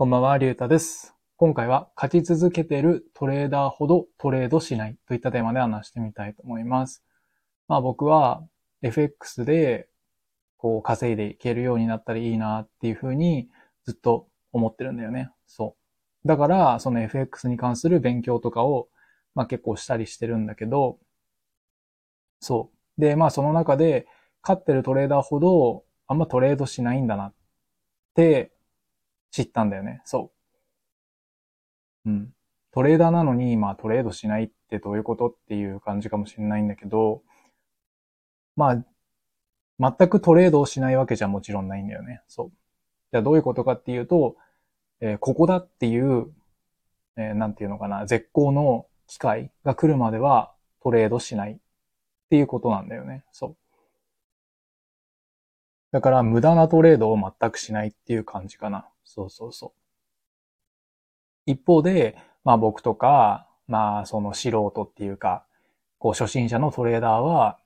こんばんは、りゅうたです。今回は勝ち続けてるトレーダーほどトレードしないといったテーマで話してみたいと思います。まあ僕は FX でこう稼いでいけるようになったらいいなっていうふうにずっと思ってるんだよね。そう。だからその FX に関する勉強とかをまあ結構したりしてるんだけど、そう。で、まあその中で勝ってるトレーダーほどあんまトレードしないんだなって知ったんだよね。そう。うん。トレーダーなのに、まあトレードしないってどういうことっていう感じかもしれないんだけど、まあ、全くトレードをしないわけじゃもちろんないんだよね。そう。じゃあどういうことかっていうと、えーここだっていう、えーなんていうのかな、絶好の機会が来るまではトレードしないっていうことなんだよね。そう。だから無駄なトレードを全くしないっていう感じかな。そうそうそう。一方で、まあ僕とか、まあその素人っていうか、こう初心者のトレーダーは、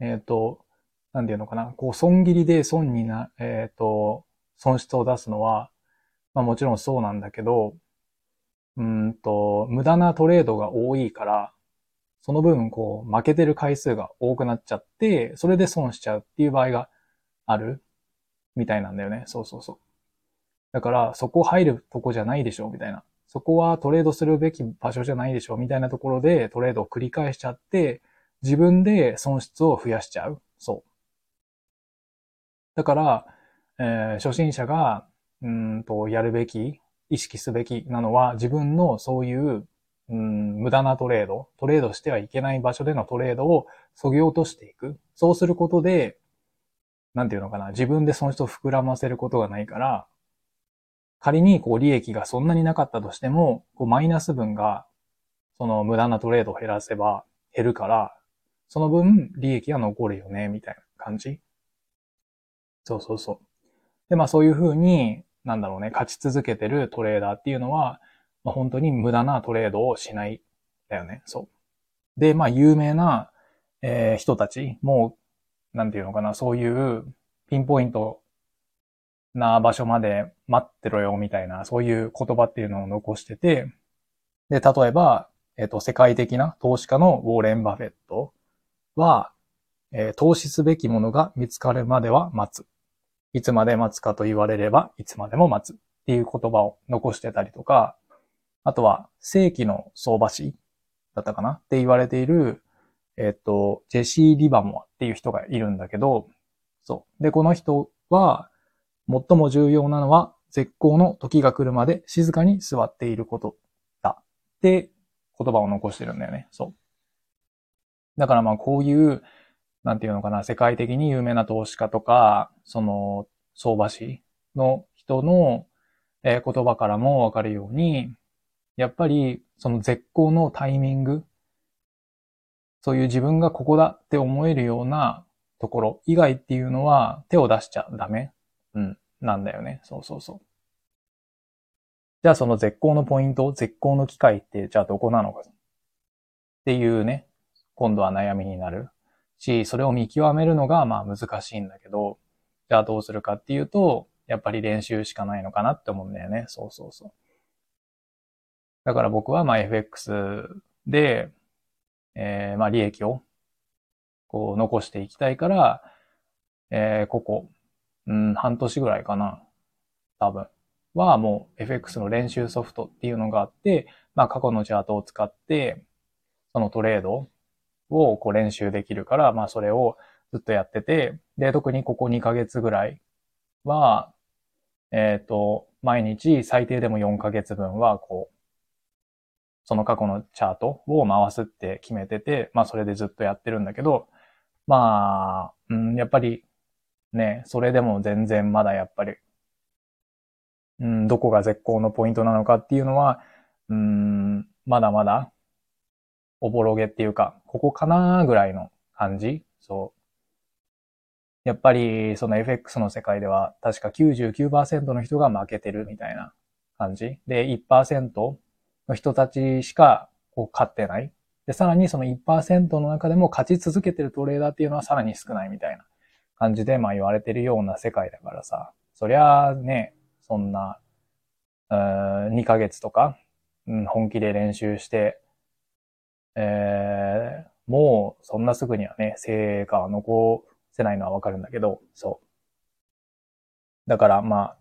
えっ、と、なんていうのかな、こう損切りで損にな、えっ、と、損失を出すのは、まあもちろんそうなんだけど、うんと、無駄なトレードが多いから、その分こう負けてる回数が多くなっちゃって、それで損しちゃうっていう場合があるみたいなんだよね。そうそうそう。だから、そこ入るとこじゃないでしょみたいな。そこはトレードするべき場所じゃないでしょみたいなところでトレードを繰り返しちゃって、自分で損失を増やしちゃう。そう。だから、えー初心者が、うんと、やるべき、意識すべきなのは、自分のそういう、うーん、無駄なトレード、トレードしてはいけない場所でのトレードを削ぎ落としていく。そうすることで、なんていうのかな、自分で損失を膨らませることがないから、仮にこう利益がそんなになかったとしても、こうマイナス分が、その無駄なトレードを減らせば減るから、その分利益が残るよね、みたいな感じ。そうそうそう。で、まあそういうふうに、なんだろうね、勝ち続けてるトレーダーっていうのは、まあ、本当に無駄なトレードをしない、だよね。そう。で、まあ有名な、えー人たちも、なんていうのかな、そういうピンポイントな場所まで待ってろよみたいな、そういう言葉っていうのを残してて、で、例えば、えっ、と、世界的な投資家のウォーレン・バフェットは、えー投資すべきものが見つかるまでは待つ。いつまで待つかと言われれば、いつまでも待つっていう言葉を残してたりとか、あとは、正規の相場師だったかな？って言われている、えっ、と、ジェシー・リバモアっていう人がいるんだけど、そう。で、この人は、最も重要なのは、絶好の時が来るまで静かに座っていることだ。って言葉を残してるんだよね。そう。だからまあこういう、なんていうのかな、世界的に有名な投資家とか、その、相場師の人の、えー言葉からもわかるように、やっぱり、その絶好のタイミング、そういう自分がここだって思えるようなところ以外っていうのは手を出しちゃダメうん、なんだよね。そうそうそう。じゃあその絶好のポイント、絶好の機会ってじゃあどこなのかっていうね、今度は悩みになるし、それを見極めるのがまあ難しいんだけど、じゃあどうするかっていうと、やっぱり練習しかないのかなって思うんだよね。そうそうそう。だから僕はまあ FX で、えーまあ利益をこう残していきたいから、えーここ、うん、半年ぐらいかな。多分。はもう FX の練習ソフトっていうのがあって、まあ過去のチャートを使って、そのトレードをこう練習できるから、まあそれをずっとやってて、で、特にここ2ヶ月ぐらいは、えっ、と、毎日最低でも4ヶ月分はこう、その過去のチャートを回すって決めてて、まあそれでずっとやってるんだけど、まあ、うん、やっぱりね、それでも全然まだやっぱり、うん、どこが絶好のポイントなのかっていうのは、うん、まだまだ、おぼろげっていうか、ここかなぐらいの感じそう。やっぱり、その FX の世界では、確か99%の人が負けてるみたいな感じ。で、1%の人たちしか、こう、勝ってない。で、さらにその1%の中でも勝ち続けてるトレーダーっていうのはさらに少ないみたいな感じで、まあ言われてるような世界だからさ、そりゃあね、そんな、2ヶ月とか、うん、本気で練習して、えー、もうそんなすぐにはね、成果は残せないのはわかるんだけど、そう。だからまあ、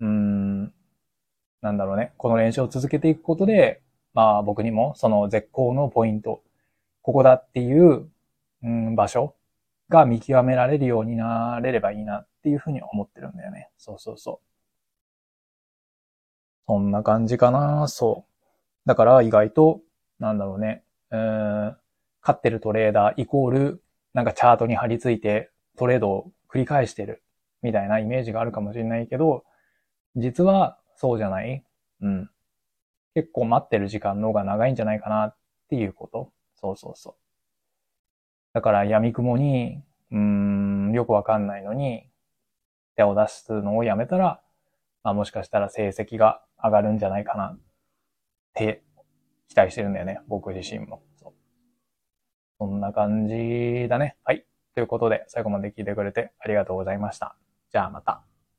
うーん、なんだろうね、この練習を続けていくことで、まあ僕にもその絶好のポイント、ここだっていう、うん、場所が見極められるようになれればいいなっていうふうに思ってるんだよね。そうそうそう。そんな感じかな、そう。だから意外と、なんだろうね、うん、勝ってるトレーダーイコール、なんかチャートに貼り付いてトレードを繰り返してるみたいなイメージがあるかもしれないけど、実はそうじゃない？うん。結構待ってる時間の方が長いんじゃないかなっていうこと。そうそうそう。だから闇雲に、うーん、よくわかんないのに、手を出すのをやめたら、まあもしかしたら成績が上がるんじゃないかなって期待してるんだよね。僕自身も。そそんな感じだね。はい。ということで、最後まで聞いてくれてありがとうございました。じゃあまた。